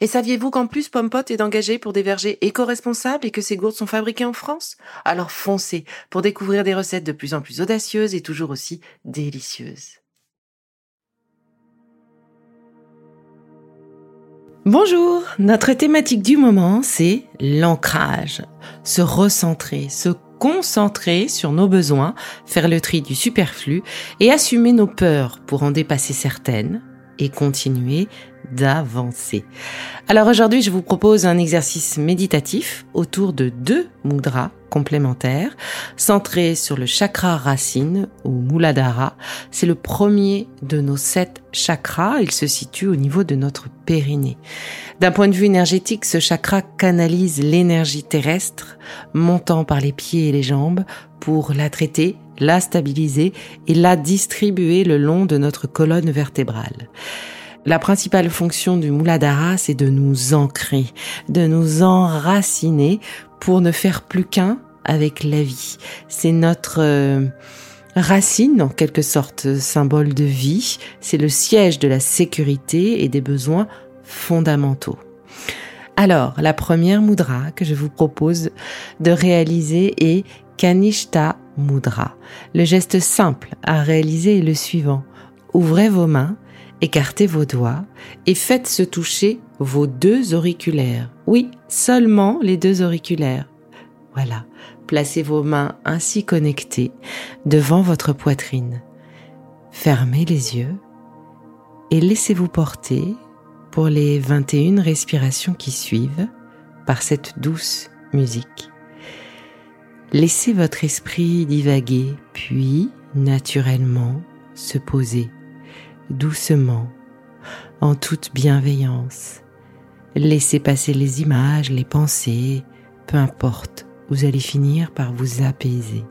Et saviez-vous qu'en plus Pompot est engagé pour des vergers éco-responsables et que ces gourdes sont fabriquées en France? Alors foncez pour découvrir des recettes de plus en plus audacieuses et toujours aussi délicieuses. Bonjour, notre thématique du moment, c'est l'ancrage. Se recentrer, se concentrer sur nos besoins, faire le tri du superflu et assumer nos peurs pour en dépasser certaines et continuer d'avancer. Alors aujourd'hui, je vous propose un exercice méditatif autour de deux mudras complémentaires, centrés sur le chakra racine ou Muladhara. C'est le premier de nos sept chakras. Il se situe au niveau de notre périnée. D'un point de vue énergétique, ce chakra canalise l'énergie terrestre montant par les pieds et les jambes pour la traiter, la stabiliser et la distribuer le long de notre colonne vertébrale. La principale fonction du Muladhara, c'est de nous ancrer, de nous enraciner pour ne faire plus qu'un avec la vie. C'est notre euh, racine, en quelque sorte, symbole de vie. C'est le siège de la sécurité et des besoins fondamentaux. Alors, la première mudra que je vous propose de réaliser est Kanishta Mudra. Le geste simple à réaliser est le suivant. Ouvrez vos mains, écartez vos doigts et faites se toucher vos deux auriculaires. Oui, seulement les deux auriculaires. Voilà. Placez vos mains ainsi connectées devant votre poitrine. Fermez les yeux et laissez-vous porter pour les 21 respirations qui suivent par cette douce musique. Laissez votre esprit divaguer, puis naturellement se poser, doucement, en toute bienveillance. Laissez passer les images, les pensées, peu importe, vous allez finir par vous apaiser.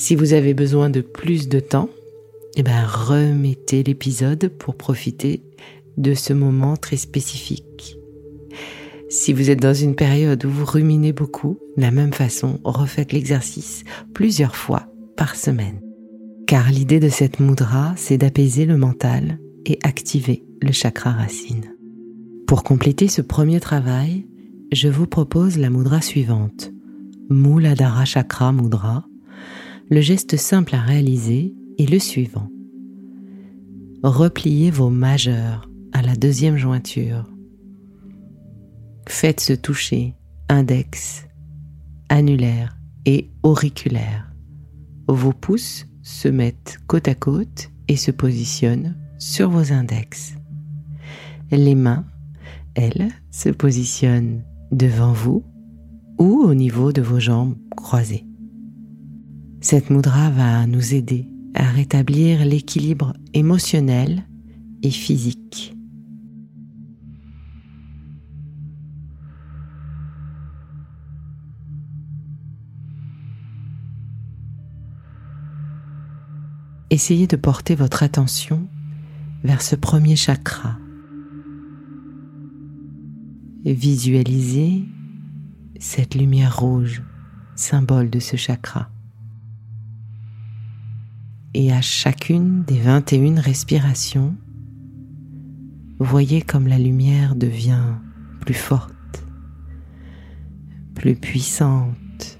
Si vous avez besoin de plus de temps, eh ben, remettez l'épisode pour profiter de ce moment très spécifique. Si vous êtes dans une période où vous ruminez beaucoup, de la même façon, refaites l'exercice plusieurs fois par semaine. Car l'idée de cette mudra, c'est d'apaiser le mental et activer le chakra racine. Pour compléter ce premier travail, je vous propose la mudra suivante, Muladhara Chakra Mudra. Le geste simple à réaliser est le suivant. Repliez vos majeurs à la deuxième jointure. Faites se toucher index, annulaire et auriculaire. Vos pouces se mettent côte à côte et se positionnent sur vos index. Les mains, elles, se positionnent devant vous ou au niveau de vos jambes croisées. Cette mudra va nous aider à rétablir l'équilibre émotionnel et physique. Essayez de porter votre attention vers ce premier chakra. Visualisez cette lumière rouge, symbole de ce chakra. Et à chacune des 21 respirations, voyez comme la lumière devient plus forte, plus puissante,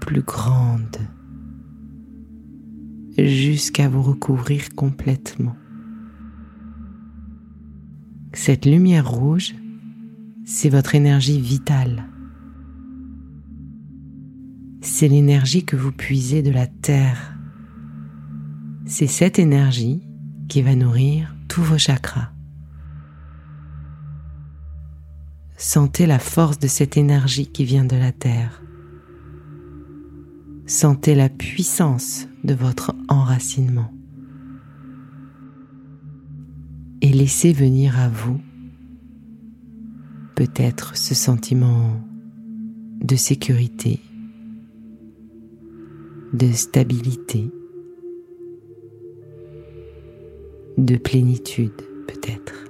plus grande, jusqu'à vous recouvrir complètement. Cette lumière rouge c'est votre énergie vitale. C'est l'énergie que vous puisez de la terre. C'est cette énergie qui va nourrir tous vos chakras. Sentez la force de cette énergie qui vient de la terre. Sentez la puissance de votre enracinement. Et laissez venir à vous peut-être ce sentiment de sécurité, de stabilité, de plénitude peut-être.